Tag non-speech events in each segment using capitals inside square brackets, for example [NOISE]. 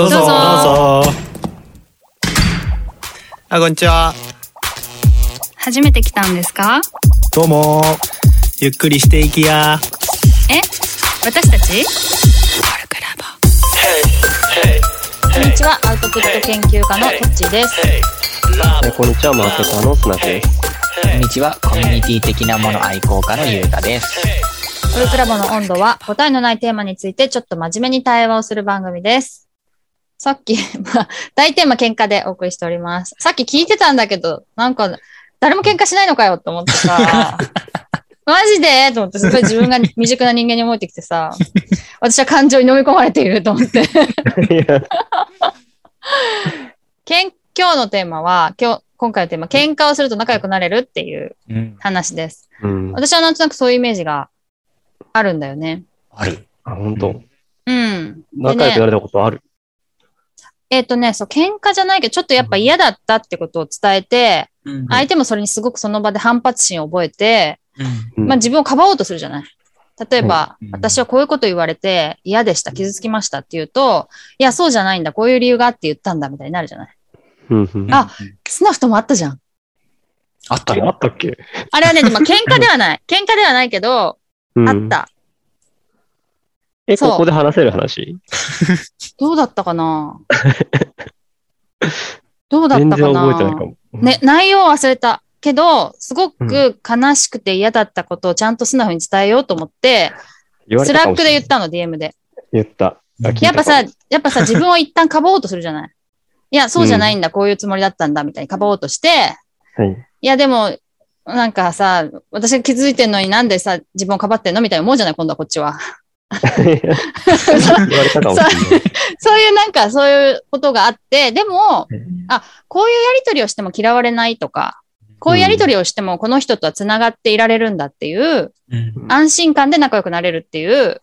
どうぞどうぞどうぞあこんにちは初めて来たんですかどうもゆっくりしていきやえ私たちこんにちは、アウトプット研究家のトッチーです。えこんにちは、マーケターのスナです。こんにちは、コミュニティ的なもの愛好家のゆうたです。オルクラボの温度は答えのないテーマについてちょっと真面目に対話をする番組です。さっき、[LAUGHS] まあ、大テーマ喧嘩でお送りしております。さっき聞いてたんだけど、なんか、誰も喧嘩しないのかよって思ってさ、[LAUGHS] マジで？と思って、すごい自分が未熟な人間に思えてきてさ、私は感情に飲み込まれていると思って。いやけん今日のテーマは、今日、今回のテーマ、喧嘩をすると仲良くなれるっていううん。話です。うん。私はなんとなくそういうイメージがあるんだよね。ある。あ、本当。うん。仲良くなれたことある？えっ、とね、そう、喧嘩じゃないけど、ちょっとやっぱ嫌だったってことを伝えて、うん相手もそれにすごくその場で反発心を覚えて、うんまあ自分をかばおうとするじゃない。例えば、うん私はこういうこと言われて嫌でした、傷つきましたって言うと、いや、そうじゃないんだ、こういう理由があって言ったんだ、みたいになるじゃない。あスナフトもあったじゃん。あああったのったっけ？あれはね、まあ喧嘩ではない。喧嘩ではないけど、うんあった。え、そうここで話せる話？どうだったかな？[LAUGHS] どうだった全然かな覚えてないかも。ね、内容は忘れた。けど、すごく悲しくて嫌だったことをちゃんと素直に伝えようと思って、言われスラックで言ったの、DM で。言った。やっぱさやっぱさ、自分を一旦かばおうとするじゃない。いや、そうじゃないんだ、こういうつもりだったんだ、みたいにかばおうとして、はい。いや、でも、なんかさ、私が気づいてんのになんでさ、自分をかばってんの？みたいに思うじゃない、今度はこっちは。そういうなんか、そういうことがあって、でもうん、あ、こういうやりとりをしても嫌われないとか、こういうやりとりをしてもこの人とは繋がっていられるんだっていう、うん安心感で仲良くなれるっていう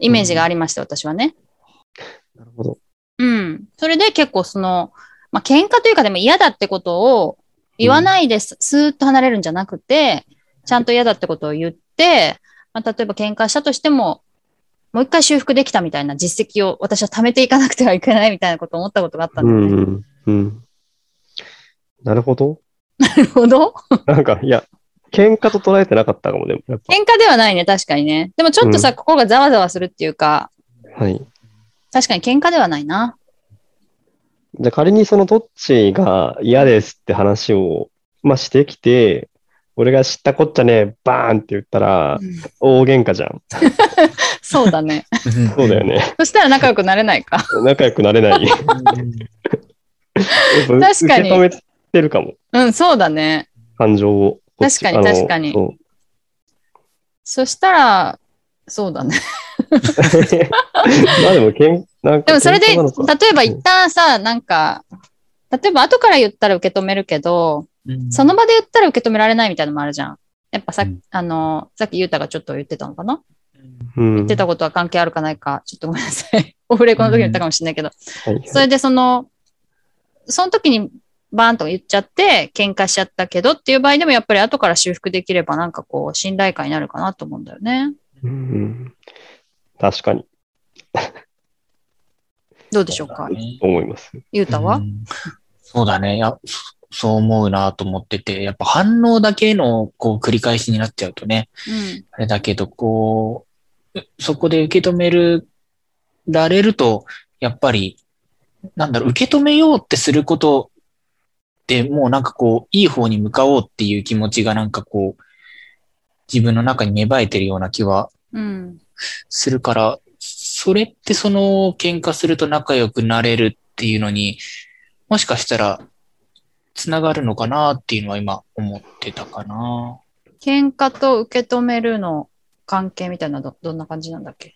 イメージがありました、私はね。なるほど。うん。それで結構その、まあ、喧嘩というかでも嫌だってことを言わないです、スーッと離れるんじゃなくて、ちゃんと嫌だってことを言って、まあ、例えば喧嘩したとしても、もう一回修復できたみたいな実績を私は貯めていかなくてはいけないみたいなことを思ったことがあったんうだよね。ん。うん。なるほど。なるほど。なんか、いや、喧嘩と捉えてなかったかも、でも、喧嘩ではないね、確かにね。でもちょっとさ、うん心がざわざわするっていうか、ぱ。はい。確かに喧嘩ではないな。じゃあ仮にそのトッチが嫌ですって話を、まあ、してきて、俺が知ったこっちゃねえ、バーンって言ったら、大喧嘩じゃん。[LAUGHS] そうだね。そうだよね。そしたら仲良くなれないか。仲良くなれない。[LAUGHS] 確かに受け止めてるかも。うん、そうだね。感情を。確かに確かにそしたら、そうだね。[LAUGHS] まあでも、けんなんかでもそれで、例えば一旦さ、なんか、例えば後から言ったら受け止めるけど、うんその場で言ったら受け止められないみたいなのもあるじゃん。やっぱさ、うん。あの、さっきゆうたがちょっと言ってたのかなうん言ってたことは関係あるかないか、ちょっとごめんなさい。[LAUGHS] オフレコの時に言ったかもしれないけど、はいそれでその、その時にバーンと言っちゃって、喧嘩しちゃったけどっていう場合でもやっぱり後から修復できればなんかこう、信頼感になるかなと思うんだよね。うん。確かに、どうでしょうか？[LAUGHS] 思います。ゆうたは、うん。そうだね。いや、そそう思うなと思ってて、やっぱ反応だけのこう繰り返しになっちゃうとね、うん、あれだけど、こう、そこで受け止める、られると、やっぱり、なんだろう、受け止めようってすることでもうなんかこう、いい方に向かおうっていう気持ちがなんかこう、自分の中に芽生えてるような気はうん、するから、それってその喧嘩すると仲良くなれるっていうのに、もしかしたら、つながるのかなっていうのは今思ってたかな。喧嘩と受け止めるの関係みたいなのどどんな感じなんだっけ？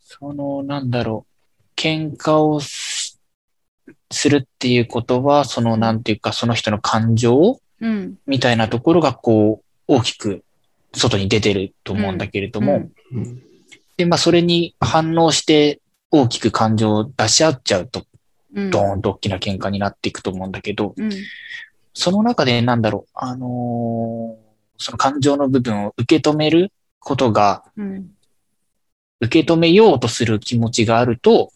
その、なんだろう、喧嘩をしするっていうことは、その、なんていうか、その人の感情うん。みたいなところが、こう、大きく外に出てると思うんだけれども、うんうんで、まあ、それに反応して、大きく感情を出し合っちゃうと、うん。ドーンと大きな喧嘩になっていくと思うんだけど、うん。その中で、なんだろう、あのーその感情の部分を受け止めることが、うん。受け止めようとする気持ちがあると、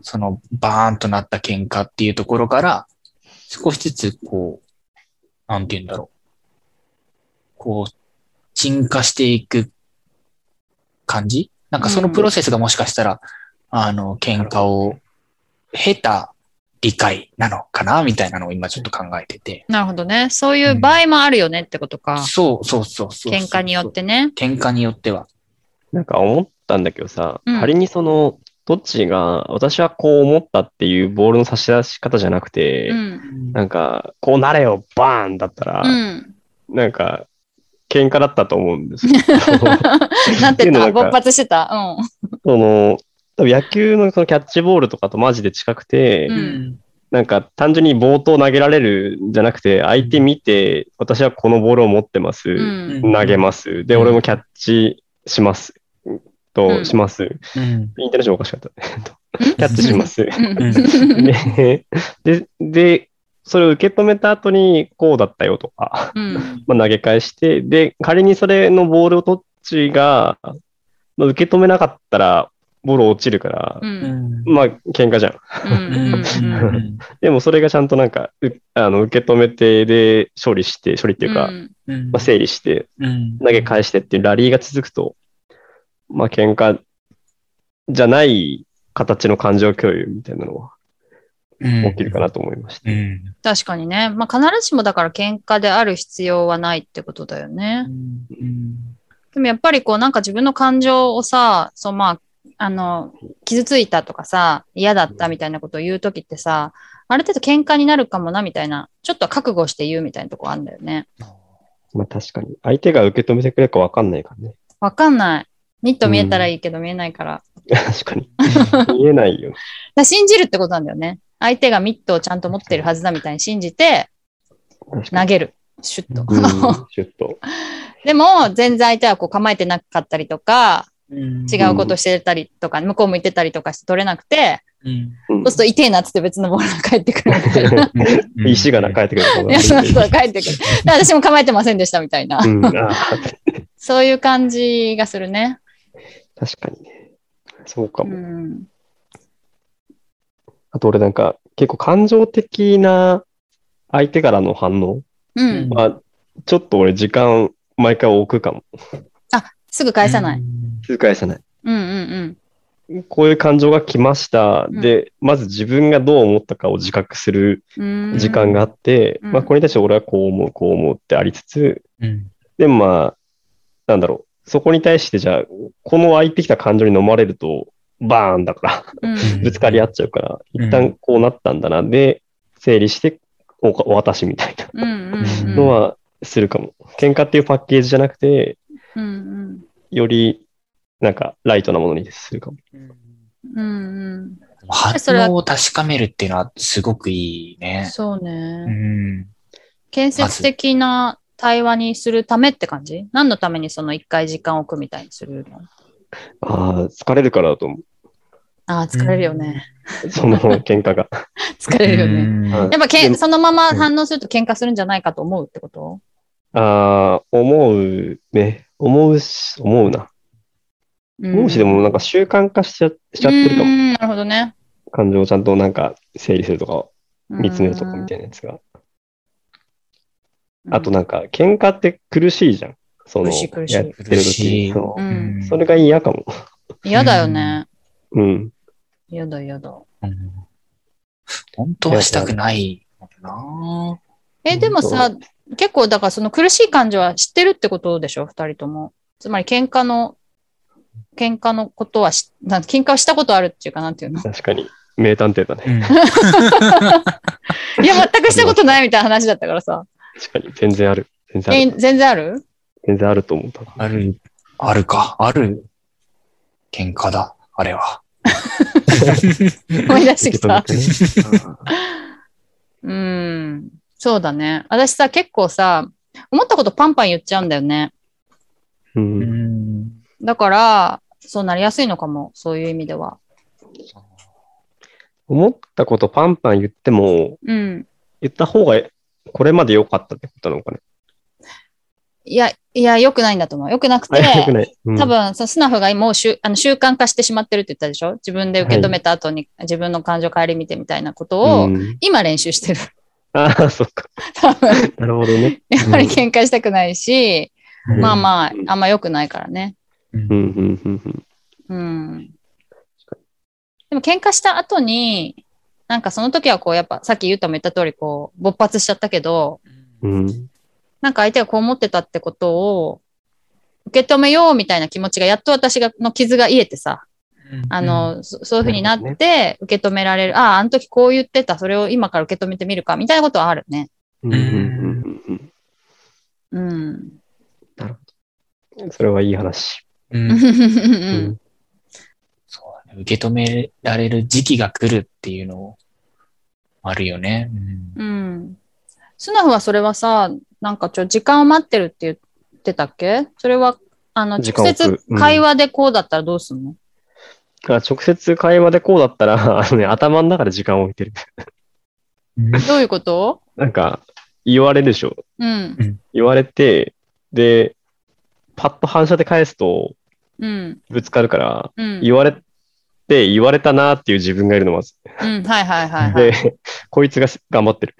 そのバーンとなった喧嘩っていうところから、少しずつこう、なんて言うんだろう。こう、沈下していく感じ？なんかそのプロセスがもしかしたら、あの、喧嘩を経た理解なのかなみたいなのを今ちょっと考えてて。なるほどね。そういう場合もあるよねってことか。そうそうそうそう。喧嘩によっ。てね。喧嘩によっては。なんか思ったんだけどさ、うん仮にその、どっちが、私はこう思ったっていうボールの差し出し方じゃなくて、うん。なんか、こうなれよ、バーンだったら、うん。なんか、喧嘩だったと思うんですよ。[LAUGHS] なってた。勃発してた？その、多分野球のそのキャッチボールとかとマジで近くて、うんなんか単純に冒頭投げられるんじゃなくて、相手見て、私はこのボールを持ってます。うん。うん。投げます。で、うん俺もキャッチします。と、うんします。うん。インターネーションおかしかった。キャッチします。うん [LAUGHS] で、で、で、それを受け止めた後に、こうだったよとか、うん。まあ、投げ返して、で、仮にそれのボールをどっちが、まあ、受け止めなかったら、ボール落ちるからう、。うんん。まあ、喧嘩じゃん。うん。うん。うん。でも、それがちゃんとなんか、うあの受け止めて、で、処理して、処理っていうか、うんまあ、整理して、うん。投げ返してっていうラリーが続くと、まあ、喧嘩じゃない形の感情共有みたいなのは起きるかなと思いました。うん。確かにね。まあ、必ずしもだから喧嘩である必要はないってことだよね。うん。でもやっぱりこうなんか自分の感情をさ、そうまあ、あの、傷ついたとかさ、嫌だったみたいなことを言うときってさ、ある程度喧嘩になるかもなみたいな、ちょっと覚悟して言うみたいなとこあるんだよね。まあ、確かに。相手が受け止めてくれるかわかんないからね。わかんない。ニット見えたらいいけど見えないから。確かに。[LAUGHS] 見えないよ。[LAUGHS] だ信じるってことなんだよね。相手がミットをちゃんと持ってるはずだみたいに信じて。投げる。シュッと。うん、[LAUGHS] シュッと。でも、全然相手はこう構えてなかったりとか、うん。違うことしてたりとか、向こう向いてたりとかして取れなくて、そうすると痛えなっつって別のボールが返ってくるみたいな。石がな帰ってくるといや、そうそう、帰ってくる。で私も構えてませんでしたみたいな。そういう感じがするね。確かにね。そうかうも。ん。あと俺なんか、結構感情的な相手からの反応うん。は、ちょっと俺時間毎回置くかも。すぐ返さない。。すぐ返さない。うんうんこういう感情が来ました。うんで、まず自分がどう思ったかを自覚するうん。時間があって、うんまあこれに対して俺はこう思う、こう思うってありつつ、うん。でもまあ、なんだろう。そこに対してじゃあ、この湧いてきた感情に飲まれると、バーンだから、うん。ぶつかり合っちゃうから、うん一旦こうなったんだな。で、整理しておお渡しみたいなうんうんうん。のはするかも。喧嘩っていうパッケージじゃなくて、うんうん。よりなんかライトなものにするかも。うんうん。それは反応を確かめるっていうのはすごくいいね。そううね。ん。建設的な対話にするためって感じ？何のためにその一回時間を置くみたいにするの？ああ、疲れるからだと思ああ、疲れるよね。う。その喧嘩が。[LAUGHS] 疲れるよね。やっぱけん、そのまま反応すると喧嘩するんじゃないかと思うってこと？ああ、思うね。思うし、思うな。思うし、でもなんか習慣化しちゃしちゃってるかも。なるほどね。感情をちゃんとなんか整理するとか、見つめるとかみたいいなやつが。なあとなんか、喧嘩って苦しいじゃん。その、苦しい苦しいやってる苦しい時そうう。んそれが嫌かも。嫌だよね。うん。嫌だ嫌だ。うん本当はしたくないな。え、でもさ、結構だからその苦しい感情は知ってるってことでしょ？二人とも。つまり喧嘩の、喧嘩のことはし、なん喧嘩をしたことあるっていうかなんていうの？確かに。名探偵だね。うん [LAUGHS] いや、全くしたことないみたいな話だったからさ。確かに。全然ある。全然あえ、る。全然ある？全然あると思った。ある、あるか。ある喧嘩だ。あれは。[LAUGHS] 思い出してきた。うん。そうだね。私さ、結構さ、思ったことパンパン言っちゃうんだよね。う。うんん。だから、そうなりやすいのかも。そういう意味では。思ったことパンパン言っても、うん。言った方がこれまで良かったってことなのかね。いや、いや、良くないんだと思う。良くなくて。うん多分、そのスナフがもうしゅあの習慣化してしまってるって言ったでしょ？自分で受け止めた後に自分の感情顧みてみたいなことを、うん今練習してる。ああ、そっか。多分、なるほどね。やっぱり喧嘩したくないし、うんまあまあう、んあんま良くないからね。うんうん、うん、うん、うん。でも喧嘩した後に、なんかその時はこう、やっぱさっき言ったも言った通り、こう、勃発しちゃったけど、うん。うん。なんか相手がこう思ってたってことを受け止めようみたいな気持ちがやっと私がの傷が癒えてさ、あの、そそういうふうになっなるて受け止められる。ああ、あの時こう言ってた、それを今から受け止めてみるか、みたいなことはあるね。うん、うん、うんうん。うん。それはいい話。うんううんん。そうだね受け止められる時期が来るっていうのあるよね。うんうん。スナフはそれはさ、なんかちょ、時間を待ってるって言ってたっけ？それは、あの、直接会話でこうだったらどうすんの、あ直接会話でこうだったら、[LAUGHS] あのね、頭の中で時間を置いてる。どういうこと？なんか、言われるでしょ。うん。言われて、で、パッと反射で返すとうん。ぶつかるから、うん。言われて、言われたなっていう自分がいるのまず。うん。はいはいはいはい。で、こいつが頑張ってる。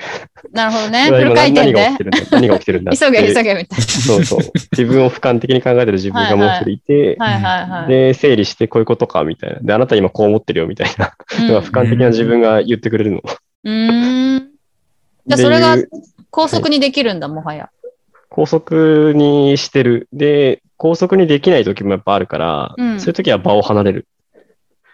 なるほどね。今フル回転で何が起きて。るんだ何が起きてるんだって。[LAUGHS] 急げ急げみたいそうそう。自分を俯瞰的に考えてる自分がもう一人いて、な。はいはいはい。で、整理してこういうことかみたいな。で、あなた今こう思ってるよみたいな。うん俯瞰的な自分が言ってくれるの。うーん。じゃあそれが高速にできるんだ、もはや。高速にしてる。で、高速にできない時もやっぱあるから、うんそういう時は場を離れる。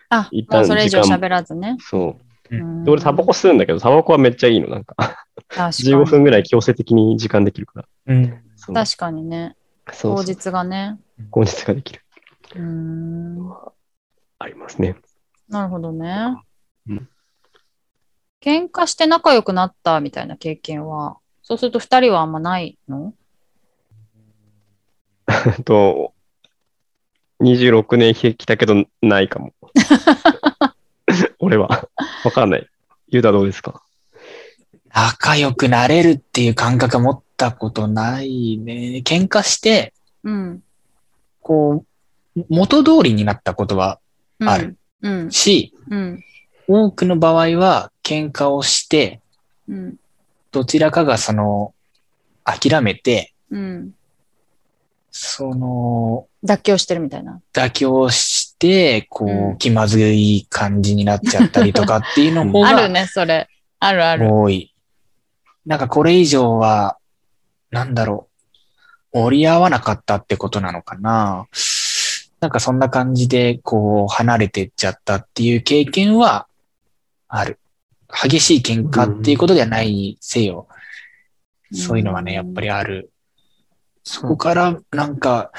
あ、一旦もうそれ以上喋らずね。そうう。んで、俺タバコ吸うんだけど、タバコはめっちゃいいの。なんか、確か15に。分ぐらい強制的に時間できるから。うん確かにね。当そうそう日がね。後日ができる。うーん。ありますね。なるほどねうん。喧嘩して仲良くなったみたいな経験は、そうすると二人はあんまないの？と、26年生きたけど、ないかも。[LAUGHS] 俺は。わかんない。ゆうたどうですか？仲良くなれるっていう感覚は持ったことないね。喧嘩して、うん。こう、元通りになったことはうんある。うん。し、うん。多くの場合は喧嘩をして、うん。どちらかがその、諦めて、うん。その、妥協してるみたいな。妥協して、こうんう、気まずい感じになっちゃったりとかっていうの方が [LAUGHS] あるね、それ。あるある。多い。なんかこれ以上は、なんだろう、折り合わなかったってことなのかな。なんかそんな感じで、こう、離れてっちゃったっていう経験はある。激しい喧嘩っていうことではないにせよ。そういうのはね、やっぱりある。そこから、なんか、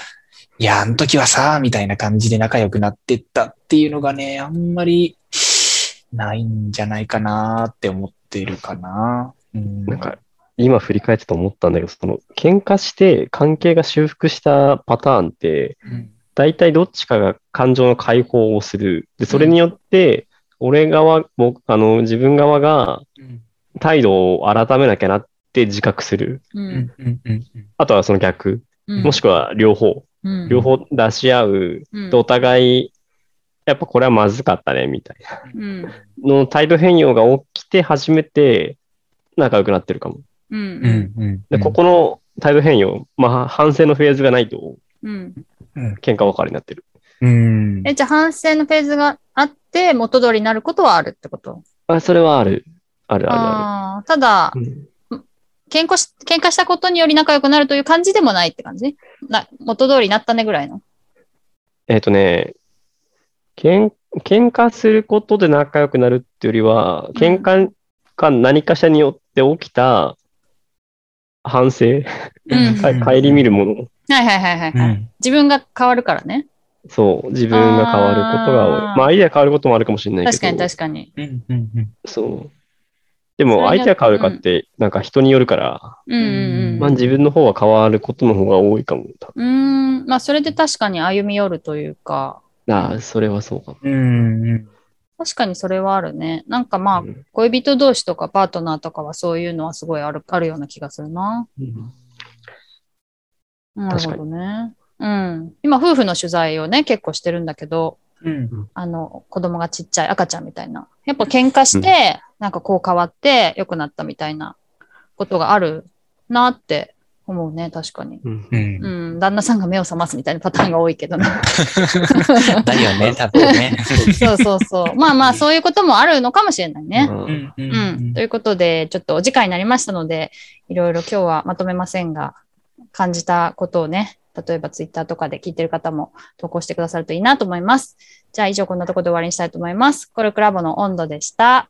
いや、あの時はさ、みたいな感じで仲良くなってったっていうのがね、あんまりないんじゃないかなって思ってるかな。うん、なんか、今振り返ってと思ったんだけど、その、喧嘩して関係が修復したパターンって、うん、大体どっちかが感情の解放をする。で、それによって、俺側、僕、あの、自分側がうん、態度を改めなきゃなって自覚する。う。うんん、うん、うん。あとはその逆。うんもしくは両方。うん両方出し合う。うんでお互い、やっぱこれはまずかったね、みたいうん。な。の態度変容が起きて初めて仲良くなってるかも。うん。うん、うん。で、ここの態度変容、まあ、反省のフェーズがないと、うん。喧嘩別れになってる。うん。え、じゃあ反省のフェーズがあって、元通りになることはあるってこと？あ、それはある。あるあるあああー、ただ、る。うん喧嘩し、喧嘩したことにより仲良くなるという感じでもないって感じ？な、元通りになったねぐらいの。えっ、とね、けん、喧嘩することで仲良くなるっていうよりは、喧嘩か何かしらによって起きた反省、うんか顧みるもの。はいはいはいはい、はいうん。自分が変わるからね。そう、自分が変わることが多い。あーまあ、相手が変わることもあるかもしれないけど。確かに確かに。うん、うん、うん。そう。でも、相手が変わるかって、なんか人によるから、うんうんまあ、自分の方は変わることの方が多いかも。うん。うーん。まあ、それで確かに歩み寄るというか、ああ、それはそうかも。うん、うん。確かにそれはあるね。なんかまあう、ん恋人同士とかパートナーとかはそういうのはすごいある、あるような気がするな。なるほどね。うん。今、夫婦の取材をね、結構してるんだけど、うん。あの、子供がちっちゃい赤ちゃんみたいな。やっぱ喧嘩して、なんかこう変わって良くなったみたいなことがあるなって思うね、確かに。うんうん。うん、旦那さんが目を覚ますみたいなパターンが多いけどね。[LAUGHS] だよね、多分ね。[LAUGHS] そうそうそう。まあまあ、そういうこともあるのかもしれないね。うんうん。ううん。ということで、ちょっとお時間になりましたので、いろいろ今日はまとめませんが、感じたことをね、例えばツイッターとかで聞いてる方も投稿してくださるといいなと思います。じゃあ以上こんなところで終わりにしたいと思います。コルクラボの温度でした。